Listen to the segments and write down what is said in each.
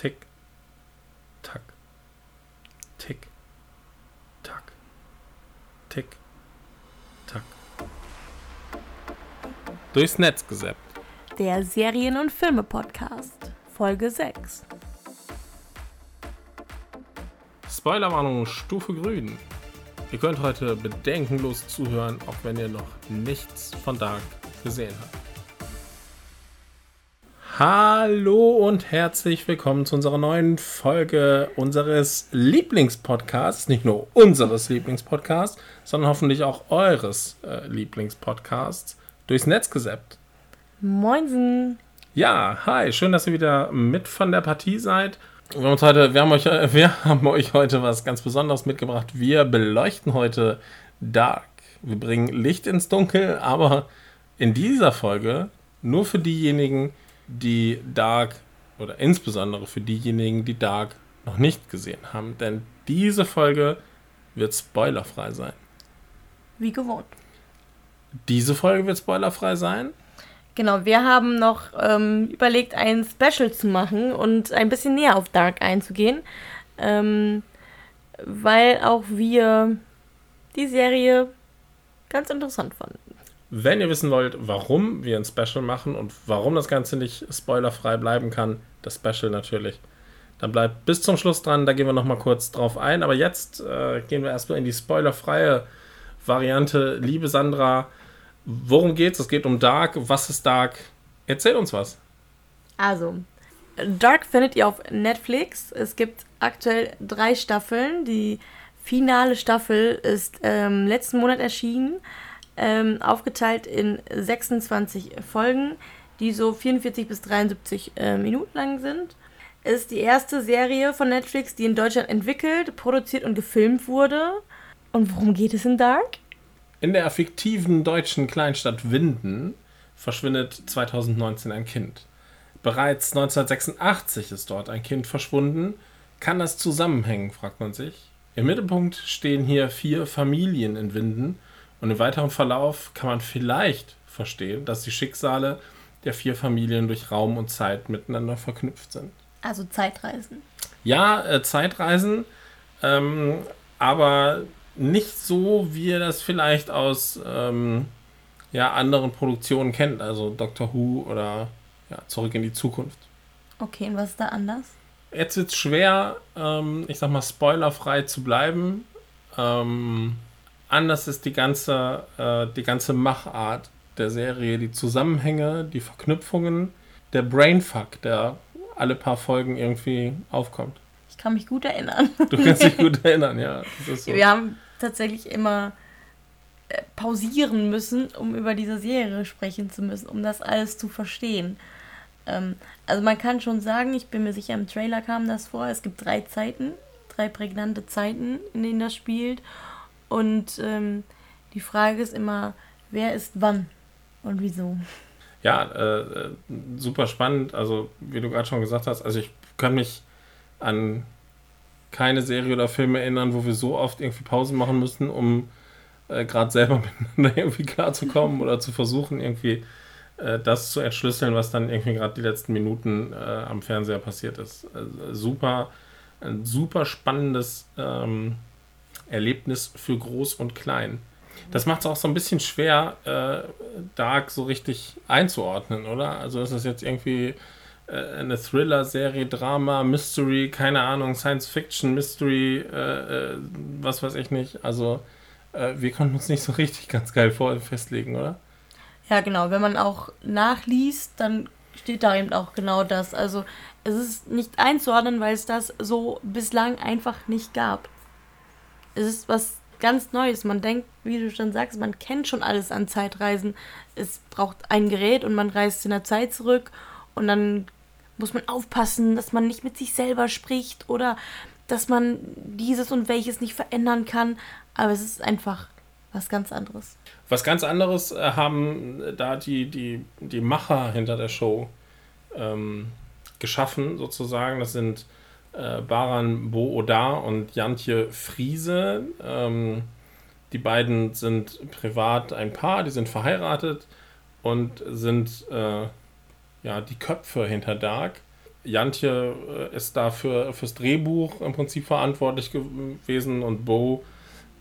Tick, tack, tick, tack, tick, tack. Durchs Netz gesäppt. Der Serien- und Filme-Podcast, Folge 6. Spoilerwarnung Stufe Grün. Ihr könnt heute bedenkenlos zuhören, auch wenn ihr noch nichts von Dark gesehen habt. Hallo und herzlich willkommen zu unserer neuen Folge unseres Lieblingspodcasts. Nicht nur unseres Lieblingspodcasts, sondern hoffentlich auch eures äh, Lieblingspodcasts durchs Netz gesäppt. Moinsen. Ja, hi, schön, dass ihr wieder mit von der Partie seid. Wir haben, uns heute, wir, haben euch, wir haben euch heute was ganz Besonderes mitgebracht. Wir beleuchten heute Dark. Wir bringen Licht ins Dunkel, aber in dieser Folge nur für diejenigen, die Dark oder insbesondere für diejenigen, die Dark noch nicht gesehen haben. Denn diese Folge wird spoilerfrei sein. Wie gewohnt. Diese Folge wird spoilerfrei sein. Genau, wir haben noch ähm, überlegt, ein Special zu machen und ein bisschen näher auf Dark einzugehen, ähm, weil auch wir die Serie ganz interessant fanden. Wenn ihr wissen wollt, warum wir ein Special machen und warum das Ganze nicht spoilerfrei bleiben kann, das Special natürlich, dann bleibt bis zum Schluss dran, da gehen wir nochmal kurz drauf ein. Aber jetzt äh, gehen wir erstmal in die spoilerfreie Variante. Liebe Sandra, worum geht's? Es geht um Dark. Was ist Dark? Erzähl uns was. Also, Dark findet ihr auf Netflix. Es gibt aktuell drei Staffeln. Die finale Staffel ist ähm, letzten Monat erschienen ähm, aufgeteilt in 26 Folgen, die so 44 bis 73 äh, Minuten lang sind. Ist die erste Serie von Netflix, die in Deutschland entwickelt, produziert und gefilmt wurde. Und worum geht es in Dark? In der fiktiven deutschen Kleinstadt Winden verschwindet 2019 ein Kind. Bereits 1986 ist dort ein Kind verschwunden. Kann das zusammenhängen, fragt man sich. Im Mittelpunkt stehen hier vier Familien in Winden und im weiteren Verlauf kann man vielleicht verstehen, dass die Schicksale der vier Familien durch Raum und Zeit miteinander verknüpft sind. Also Zeitreisen. Ja, äh, Zeitreisen, ähm, aber nicht so, wie ihr das vielleicht aus ähm, ja, anderen Produktionen kennt, also Doctor Who oder ja, Zurück in die Zukunft. Okay, und was ist da anders? Jetzt wird es schwer, ähm, ich sag mal, spoilerfrei zu bleiben. Ähm, anders ist die ganze, äh, die ganze Machart der Serie, die Zusammenhänge, die Verknüpfungen, der Brainfuck, der alle paar Folgen irgendwie aufkommt. Ich kann mich gut erinnern. Du kannst dich gut erinnern, ja. So. Wir haben tatsächlich immer äh, pausieren müssen, um über diese Serie sprechen zu müssen, um das alles zu verstehen. Ähm, also man kann schon sagen, ich bin mir sicher, im Trailer kam das vor, es gibt drei Zeiten, drei prägnante Zeiten, in denen das spielt. Und ähm, die Frage ist immer, wer ist wann und wieso? Ja, äh, super spannend. Also, wie du gerade schon gesagt hast, also ich kann mich an keine Serie oder Film erinnern, wo wir so oft irgendwie Pausen machen müssen, um äh, gerade selber miteinander irgendwie klarzukommen oder zu versuchen, irgendwie äh, das zu entschlüsseln, was dann irgendwie gerade die letzten Minuten äh, am Fernseher passiert ist. Also, super, ein super spannendes ähm, Erlebnis für groß und klein. Das macht es auch so ein bisschen schwer, äh, Dark so richtig einzuordnen, oder? Also ist das jetzt irgendwie äh, eine Thriller-Serie, Drama, Mystery, keine Ahnung, Science-Fiction, Mystery, äh, äh was weiß ich nicht. Also äh, wir konnten uns nicht so richtig ganz geil vor festlegen, oder? Ja, genau. Wenn man auch nachliest, dann steht da eben auch genau das. Also es ist nicht einzuordnen, weil es das so bislang einfach nicht gab es ist was ganz Neues. Man denkt, wie du schon sagst, man kennt schon alles an Zeitreisen. Es braucht ein Gerät und man reist in der Zeit zurück und dann muss man aufpassen, dass man nicht mit sich selber spricht oder dass man dieses und welches nicht verändern kann. Aber es ist einfach was ganz anderes. Was ganz anderes äh, haben da die, die, die Macher hinter der Show ähm, geschaffen, sozusagen. Das sind äh, Baran Bo-Odar und Jantje Friese. Ähm, die beiden sind privat ein Paar, die sind verheiratet und sind äh, ja, die Köpfe hinter Dark. Jantje äh, ist da für, fürs Drehbuch im Prinzip verantwortlich gewesen und Bo,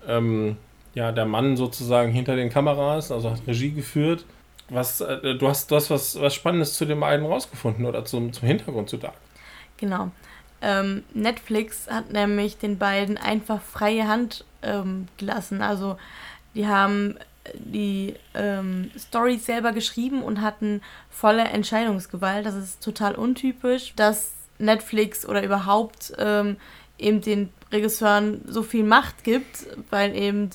ähm, ja, der Mann sozusagen hinter den Kameras, also hat Regie geführt. Was, äh, du hast, du hast was, was Spannendes zu den beiden rausgefunden oder zum, zum Hintergrund zu Dark. Genau. Ähm, Netflix hat nämlich den beiden einfach freie Hand ähm, gelassen. Also die haben die ähm, Stories selber geschrieben und hatten volle Entscheidungsgewalt. Das ist total untypisch, dass Netflix oder überhaupt ähm, eben den Regisseuren so viel Macht gibt, weil eben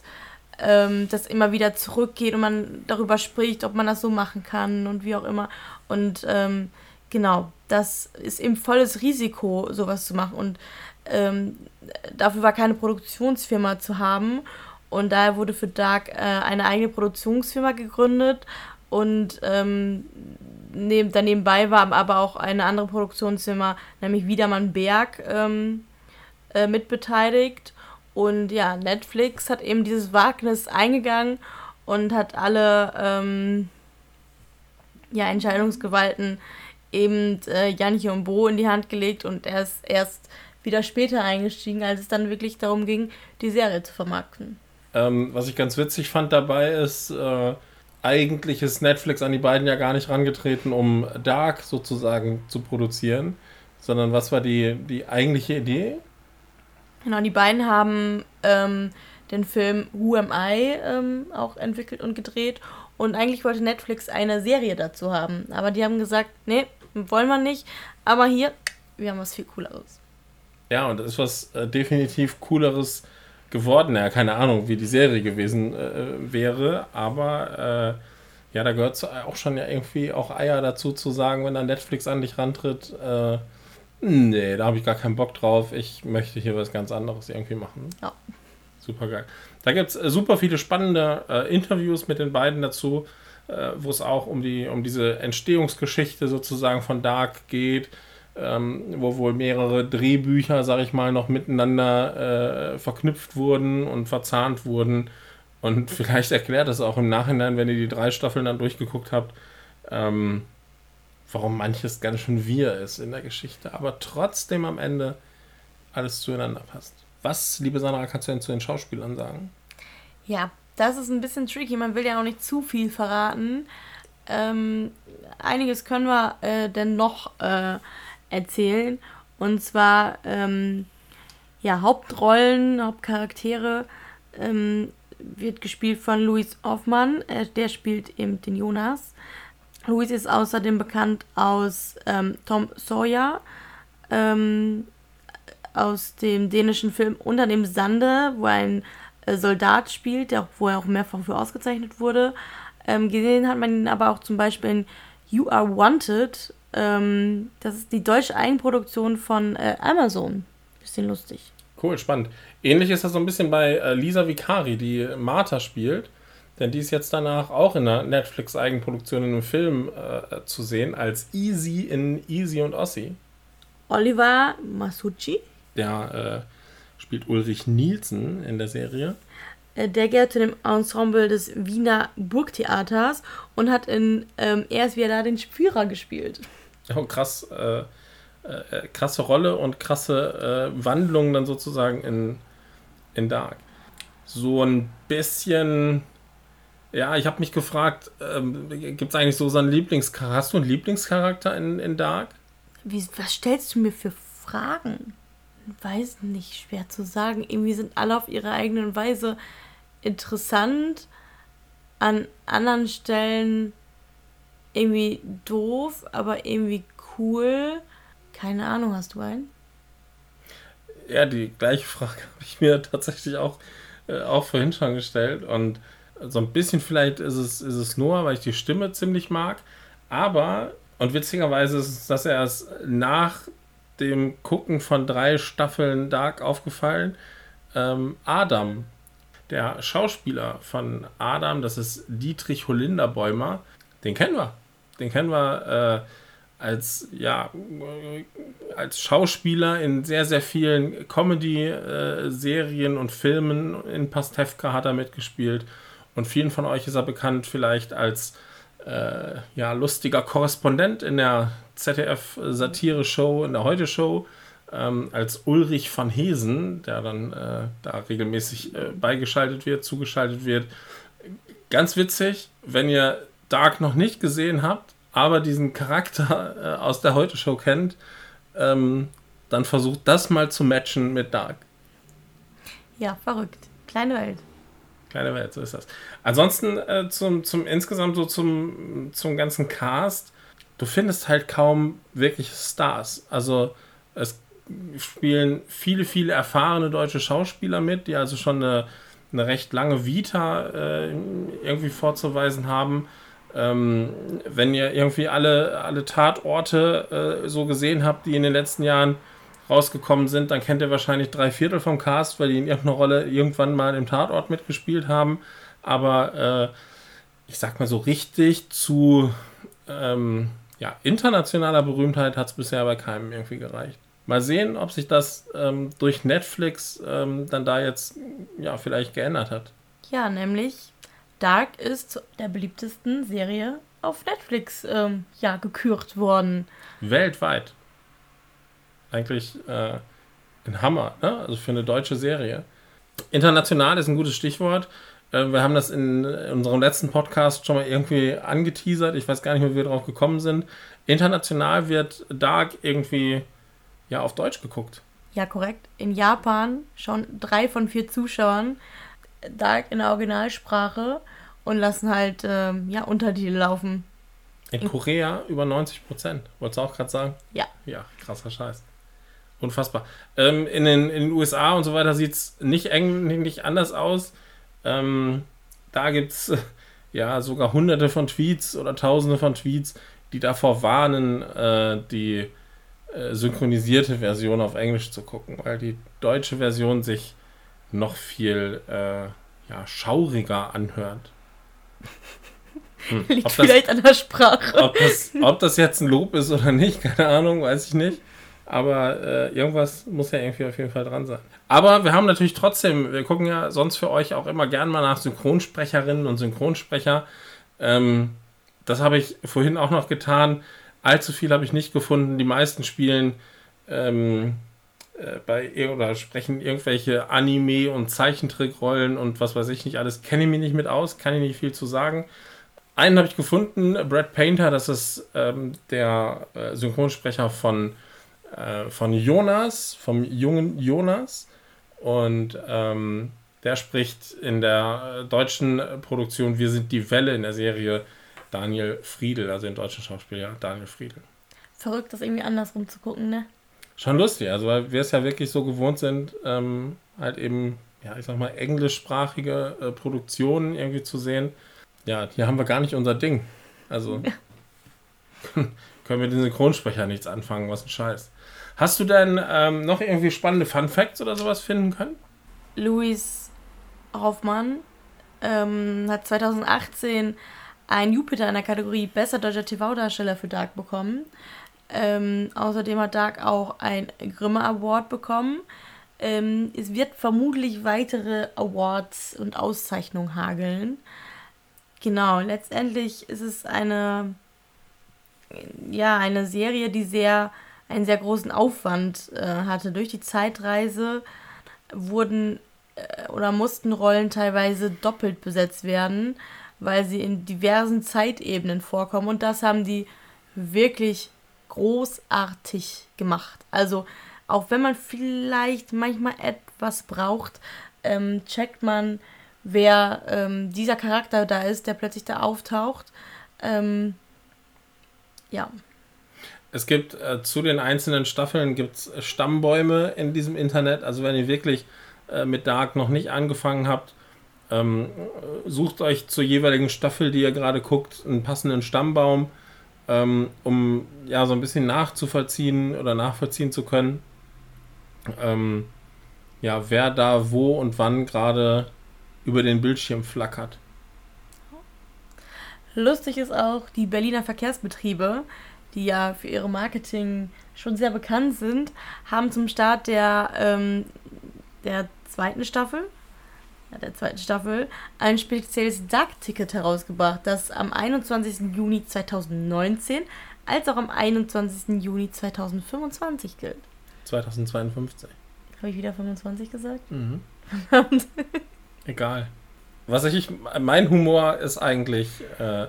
ähm, das immer wieder zurückgeht und man darüber spricht, ob man das so machen kann und wie auch immer. Und ähm, genau, das ist eben volles Risiko, sowas zu machen. Und ähm, dafür war keine Produktionsfirma zu haben. Und daher wurde für Dark äh, eine eigene Produktionsfirma gegründet. Und ähm, neben, danebenbei war aber auch eine andere Produktionsfirma, nämlich Wiedermann Berg, ähm, äh, mitbeteiligt. Und ja, Netflix hat eben dieses Wagnis eingegangen und hat alle ähm, ja, Entscheidungsgewalten eben äh, Janche und Bo in die Hand gelegt und er ist erst wieder später eingestiegen, als es dann wirklich darum ging, die Serie zu vermarkten. Ähm, was ich ganz witzig fand dabei ist, äh, eigentlich ist Netflix an die beiden ja gar nicht rangetreten, um Dark sozusagen zu produzieren, sondern was war die, die eigentliche Idee? Genau, die beiden haben ähm, den Film Who Am I ähm, auch entwickelt und gedreht und eigentlich wollte Netflix eine Serie dazu haben, aber die haben gesagt, nee, wollen wir nicht, aber hier, wir haben was viel Cooleres. Ja, und das ist was äh, definitiv Cooleres geworden. Ja, keine Ahnung, wie die Serie gewesen äh, wäre, aber äh, ja, da gehört auch schon ja irgendwie auch Eier dazu zu sagen, wenn dann Netflix an dich rantritt, äh, nee, da habe ich gar keinen Bock drauf, ich möchte hier was ganz anderes irgendwie machen. Ja. Super geil. Da gibt es äh, super viele spannende äh, Interviews mit den beiden dazu äh, wo es auch um, die, um diese Entstehungsgeschichte sozusagen von Dark geht, ähm, wo wohl mehrere Drehbücher, sag ich mal, noch miteinander äh, verknüpft wurden und verzahnt wurden. Und vielleicht erklärt es auch im Nachhinein, wenn ihr die drei Staffeln dann durchgeguckt habt, ähm, warum manches ganz schön wir ist in der Geschichte, aber trotzdem am Ende alles zueinander passt. Was, liebe Sandra, kannst du denn zu den Schauspielern sagen? Ja, das ist ein bisschen tricky. Man will ja auch nicht zu viel verraten. Ähm, einiges können wir äh, denn noch äh, erzählen. Und zwar, ähm, ja, Hauptrollen, Hauptcharaktere ähm, wird gespielt von Louis Hoffmann. Äh, der spielt eben den Jonas. Louis ist außerdem bekannt aus ähm, Tom Sawyer, ähm, aus dem dänischen Film Unter dem Sande, wo ein Soldat spielt, der, wo er auch mehrfach für ausgezeichnet wurde. Ähm, gesehen hat man ihn aber auch zum Beispiel in You Are Wanted. Ähm, das ist die deutsche Eigenproduktion von äh, Amazon. Bisschen lustig. Cool, spannend. Ähnlich ist das so ein bisschen bei äh, Lisa Vicari, die Martha spielt. Denn die ist jetzt danach auch in einer Netflix-Eigenproduktion in einem Film äh, zu sehen, als Easy in Easy und Ossi. Oliver Masucci. Der äh, spielt Ulrich Nielsen in der Serie. Äh, der gehört zu dem Ensemble des Wiener Burgtheaters und hat in ähm, Er ist wieder da den Spürer gespielt. Oh, krass. Äh, äh, krasse Rolle und krasse äh, Wandlung dann sozusagen in, in Dark. So ein bisschen. Ja, ich habe mich gefragt, ähm, gibt es eigentlich so seinen Lieblingscharakter? Hast du einen Lieblingscharakter in, in Dark? Wie, was stellst du mir für Fragen? Weiß nicht, schwer zu sagen. Irgendwie sind alle auf ihre eigene Weise interessant. An anderen Stellen irgendwie doof, aber irgendwie cool. Keine Ahnung, hast du einen? Ja, die gleiche Frage habe ich mir tatsächlich auch, äh, auch vorhin schon gestellt. Und so ein bisschen vielleicht ist es, ist es Noah, weil ich die Stimme ziemlich mag. Aber, und witzigerweise ist es, dass er es nach dem Gucken von drei Staffeln Dark aufgefallen. Ähm, Adam, der Schauspieler von Adam, das ist Dietrich Holinderbäumer, den kennen wir. Den kennen wir äh, als, ja, als Schauspieler in sehr, sehr vielen Comedy-Serien und Filmen. In Pastewka hat er mitgespielt. Und vielen von euch ist er bekannt vielleicht als äh, ja, lustiger Korrespondent in der ZDF-Satire-Show, in der Heute-Show, ähm, als Ulrich van Hesen, der dann äh, da regelmäßig äh, beigeschaltet wird, zugeschaltet wird. Ganz witzig, wenn ihr Dark noch nicht gesehen habt, aber diesen Charakter äh, aus der Heute-Show kennt, ähm, dann versucht das mal zu matchen mit Dark. Ja, verrückt. Kleine Welt. Kleine Welt, so ist das. Ansonsten äh, zum, zum insgesamt so zum, zum ganzen Cast, du findest halt kaum wirkliche Stars. Also es spielen viele, viele erfahrene deutsche Schauspieler mit, die also schon eine, eine recht lange Vita äh, irgendwie vorzuweisen haben. Ähm, wenn ihr irgendwie alle, alle Tatorte äh, so gesehen habt, die in den letzten Jahren rausgekommen sind, dann kennt ihr wahrscheinlich drei Viertel vom Cast, weil die in irgendeiner Rolle irgendwann mal im Tatort mitgespielt haben. Aber äh, ich sag mal so richtig zu ähm, ja, internationaler Berühmtheit hat es bisher bei keinem irgendwie gereicht. Mal sehen, ob sich das ähm, durch Netflix ähm, dann da jetzt ja vielleicht geändert hat. Ja, nämlich Dark ist der beliebtesten Serie auf Netflix ähm, ja gekürt worden. Weltweit. Eigentlich äh, ein Hammer, ne? Also für eine deutsche Serie. International ist ein gutes Stichwort. Äh, wir haben das in, in unserem letzten Podcast schon mal irgendwie angeteasert. Ich weiß gar nicht mehr, wie wir drauf gekommen sind. International wird Dark irgendwie ja auf Deutsch geguckt. Ja, korrekt. In Japan schon drei von vier Zuschauern Dark in der Originalsprache und lassen halt ähm, ja, Untertitel laufen. In Korea über 90 Prozent. Wolltest du auch gerade sagen? Ja. Ja, krasser Scheiß. Unfassbar. Ähm, in, den, in den USA und so weiter sieht es nicht, nicht anders aus. Ähm, da gibt es ja sogar hunderte von Tweets oder tausende von Tweets, die davor warnen, äh, die äh, synchronisierte Version auf Englisch zu gucken, weil die deutsche Version sich noch viel äh, ja, schauriger anhört. Hm. Liegt vielleicht an der Sprache. Ob das, ob das jetzt ein Lob ist oder nicht, keine Ahnung, weiß ich nicht. Aber äh, irgendwas muss ja irgendwie auf jeden Fall dran sein. Aber wir haben natürlich trotzdem, wir gucken ja sonst für euch auch immer gern mal nach Synchronsprecherinnen und Synchronsprecher. Ähm, das habe ich vorhin auch noch getan. Allzu viel habe ich nicht gefunden. Die meisten spielen ähm, äh, bei oder sprechen irgendwelche Anime- und Zeichentrickrollen und was weiß ich nicht alles. Kenne ich mich nicht mit aus, kann ich nicht viel zu sagen. Einen habe ich gefunden, Brad Painter, das ist ähm, der äh, Synchronsprecher von, äh, von Jonas, vom jungen Jonas. Und ähm, der spricht in der äh, deutschen Produktion Wir sind die Welle in der Serie Daniel Friedel, also den deutschen Schauspieler Daniel Friedel. Verrückt, das irgendwie andersrum zu gucken, ne? Schon lustig, also weil wir es ja wirklich so gewohnt sind, ähm, halt eben, ja, ich sag mal, englischsprachige äh, Produktionen irgendwie zu sehen ja, hier haben wir gar nicht unser Ding. Also können wir den Synchronsprecher nichts anfangen, was ein Scheiß. Hast du denn ähm, noch irgendwie spannende Fun Facts oder sowas finden können? Luis Hoffmann ähm, hat 2018 ein Jupiter in der Kategorie Bester deutscher TV-Darsteller für Dark bekommen. Ähm, außerdem hat Dark auch ein Grimme Award bekommen. Ähm, es wird vermutlich weitere Awards und Auszeichnungen hageln. Genau, letztendlich ist es eine, ja, eine Serie, die sehr, einen sehr großen Aufwand äh, hatte. Durch die Zeitreise wurden äh, oder mussten Rollen teilweise doppelt besetzt werden, weil sie in diversen Zeitebenen vorkommen. Und das haben die wirklich großartig gemacht. Also, auch wenn man vielleicht manchmal etwas braucht, ähm, checkt man wer ähm, dieser Charakter da ist, der plötzlich da auftaucht. Ähm, ja. Es gibt äh, zu den einzelnen Staffeln gibt's Stammbäume in diesem Internet. Also wenn ihr wirklich äh, mit Dark noch nicht angefangen habt, ähm, sucht euch zur jeweiligen Staffel, die ihr gerade guckt, einen passenden Stammbaum, ähm, um ja so ein bisschen nachzuvollziehen oder nachvollziehen zu können. Ähm, ja, wer da wo und wann gerade über den Bildschirm flackert. Lustig ist auch, die Berliner Verkehrsbetriebe, die ja für ihre Marketing schon sehr bekannt sind, haben zum Start der, ähm, der zweiten Staffel der zweiten Staffel, ein spezielles Dark-Ticket herausgebracht, das am 21. Juni 2019 als auch am 21. Juni 2025 gilt. 2052. Habe ich wieder 25 gesagt? Mhm. Egal. Was ich, mein Humor ist eigentlich äh,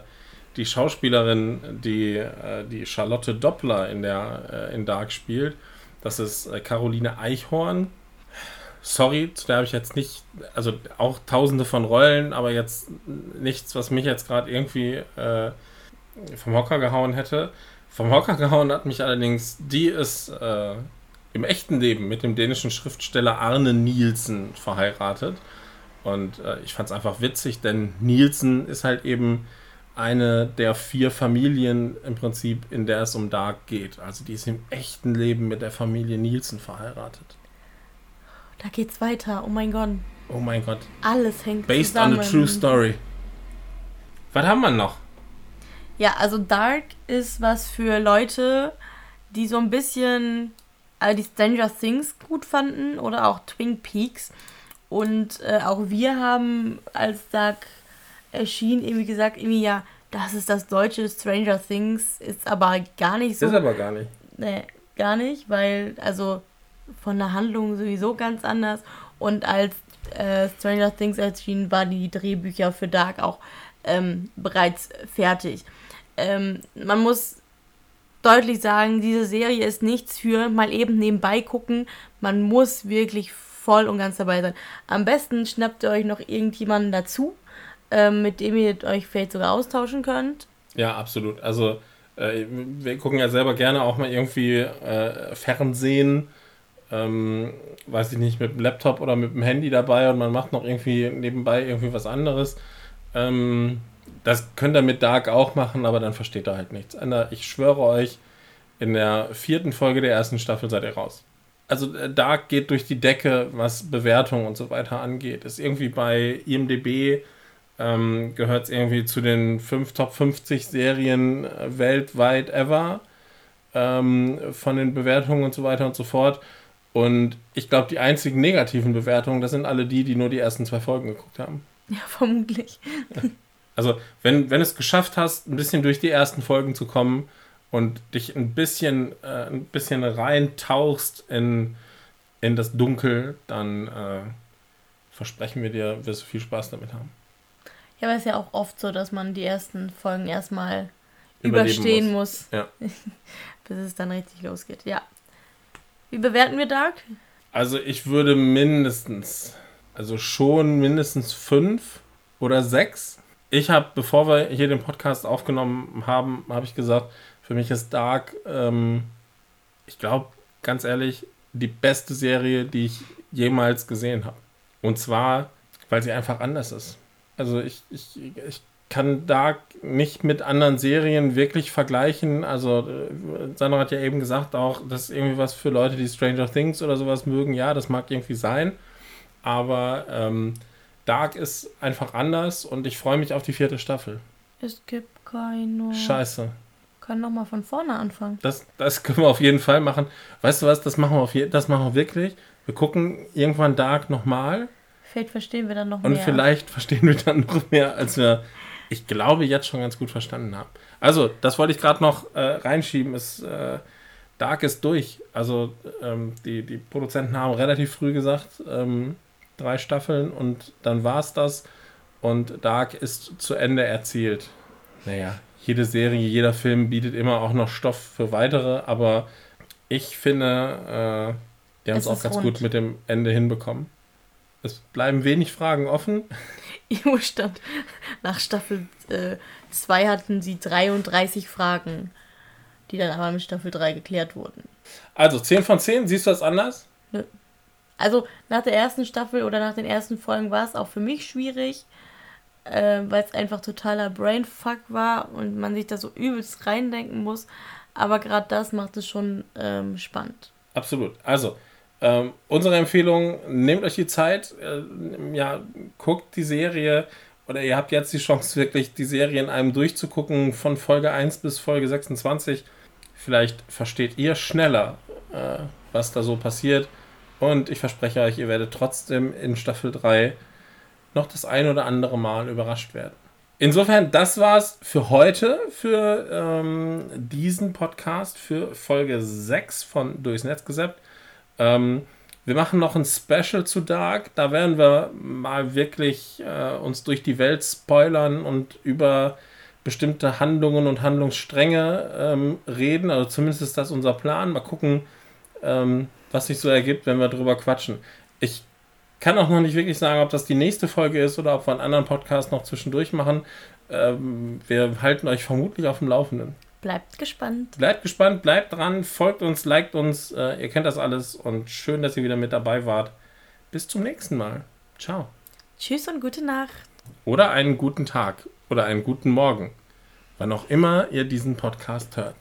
die Schauspielerin, die, äh, die Charlotte Doppler in, der, äh, in Dark spielt. Das ist äh, Caroline Eichhorn. Sorry, zu der habe ich jetzt nicht, also auch tausende von Rollen, aber jetzt nichts, was mich jetzt gerade irgendwie äh, vom Hocker gehauen hätte. Vom Hocker gehauen hat mich allerdings, die ist äh, im echten Leben mit dem dänischen Schriftsteller Arne Nielsen verheiratet. Und äh, ich fand es einfach witzig, denn Nielsen ist halt eben eine der vier Familien im Prinzip, in der es um Dark geht. Also die ist im echten Leben mit der Familie Nielsen verheiratet. Da geht's weiter. Oh mein Gott. Oh mein Gott. Alles hängt Based zusammen. on a true story. Was haben wir noch? Ja, also Dark ist was für Leute, die so ein bisschen äh, die Stranger Things gut fanden oder auch Twin Peaks. Und äh, auch wir haben, als Dark erschien, irgendwie gesagt, irgendwie ja, das ist das deutsche Stranger Things, ist aber gar nicht so. Ist aber gar nicht. Nee, gar nicht, weil, also von der Handlung sowieso ganz anders. Und als äh, Stranger Things erschien, waren die Drehbücher für Dark auch ähm, bereits fertig. Ähm, man muss deutlich sagen, diese Serie ist nichts für mal eben nebenbei gucken. Man muss wirklich voll und ganz dabei sein. Am besten schnappt ihr euch noch irgendjemanden dazu, ähm, mit dem ihr euch vielleicht sogar austauschen könnt. Ja, absolut. Also äh, wir gucken ja selber gerne auch mal irgendwie äh, Fernsehen, ähm, weiß ich nicht, mit dem Laptop oder mit dem Handy dabei und man macht noch irgendwie nebenbei irgendwie was anderes. Ähm, das könnt ihr mit Dark auch machen, aber dann versteht ihr halt nichts. Ich schwöre euch, in der vierten Folge der ersten Staffel seid ihr raus. Also äh, Dark geht durch die Decke, was Bewertungen und so weiter angeht. Ist irgendwie bei IMDB ähm, gehört es irgendwie zu den 5 Top 50 Serien äh, weltweit ever ähm, von den Bewertungen und so weiter und so fort. Und ich glaube, die einzigen negativen Bewertungen, das sind alle die, die nur die ersten zwei Folgen geguckt haben. Ja, vermutlich. Also, wenn, wenn es geschafft hast, ein bisschen durch die ersten Folgen zu kommen und dich ein bisschen, äh, ein bisschen reintauchst in, in das Dunkel, dann äh, versprechen wir dir, wirst du viel Spaß damit haben. Ja, aber es ist ja auch oft so, dass man die ersten Folgen erstmal überstehen muss, muss ja. bis es dann richtig losgeht. Ja. Wie bewerten wir Dark? Also ich würde mindestens, also schon mindestens fünf oder sechs. Ich habe, bevor wir hier den Podcast aufgenommen haben, habe ich gesagt, für mich ist Dark, ähm, ich glaube, ganz ehrlich, die beste Serie, die ich jemals gesehen habe. Und zwar, weil sie einfach anders ist. Also ich, ich, ich kann Dark nicht mit anderen Serien wirklich vergleichen. Also äh, Sandra hat ja eben gesagt auch, das ist irgendwie was für Leute, die Stranger Things oder sowas mögen. Ja, das mag irgendwie sein. Aber ähm, Dark ist einfach anders und ich freue mich auf die vierte Staffel. Es gibt keine. Scheiße. Können noch mal von vorne anfangen. Das, das können wir auf jeden Fall machen. Weißt du was? Das machen wir auf je das machen wir wirklich. Wir gucken irgendwann Dark nochmal. Vielleicht verstehen wir dann noch und mehr. Und vielleicht verstehen wir dann noch mehr, als wir, ich glaube, jetzt schon ganz gut verstanden haben. Also, das wollte ich gerade noch äh, reinschieben. Ist, äh, Dark ist durch. Also, ähm, die, die Produzenten haben relativ früh gesagt, ähm, drei Staffeln und dann war es das. Und Dark ist zu Ende erzählt. Naja, jede Serie, jeder Film bietet immer auch noch Stoff für weitere, aber ich finde, äh, die haben es auch ganz rund. gut mit dem Ende hinbekommen. Es bleiben wenig Fragen offen. Irgendwo stand, nach Staffel 2 äh, hatten sie 33 Fragen, die dann aber mit Staffel 3 geklärt wurden. Also 10 von 10, siehst du das anders? Nö. Also nach der ersten Staffel oder nach den ersten Folgen war es auch für mich schwierig, äh, weil es einfach totaler Brainfuck war und man sich da so übelst reindenken muss. Aber gerade das macht es schon ähm, spannend. Absolut. Also, ähm, unsere Empfehlung, nehmt euch die Zeit, äh, ja, guckt die Serie oder ihr habt jetzt die Chance, wirklich die Serie in einem durchzugucken, von Folge 1 bis Folge 26. Vielleicht versteht ihr schneller, äh, was da so passiert. Und ich verspreche euch, ihr werdet trotzdem in Staffel 3 noch das ein oder andere Mal überrascht werden. Insofern, das war's für heute, für ähm, diesen Podcast, für Folge 6 von Durchs Netz gesäppt. Ähm, wir machen noch ein Special zu Dark. Da werden wir mal wirklich äh, uns durch die Welt spoilern und über bestimmte Handlungen und Handlungsstränge ähm, reden. Also zumindest ist das unser Plan. Mal gucken, ähm, was sich so ergibt, wenn wir drüber quatschen. Ich kann auch noch nicht wirklich sagen, ob das die nächste Folge ist oder ob wir einen anderen Podcast noch zwischendurch machen. Ähm, wir halten euch vermutlich auf dem Laufenden. Bleibt gespannt. Bleibt gespannt, bleibt dran, folgt uns, liked uns. Äh, ihr kennt das alles und schön, dass ihr wieder mit dabei wart. Bis zum nächsten Mal. Ciao. Tschüss und gute Nacht. Oder einen guten Tag oder einen guten Morgen. Wann auch immer ihr diesen Podcast hört.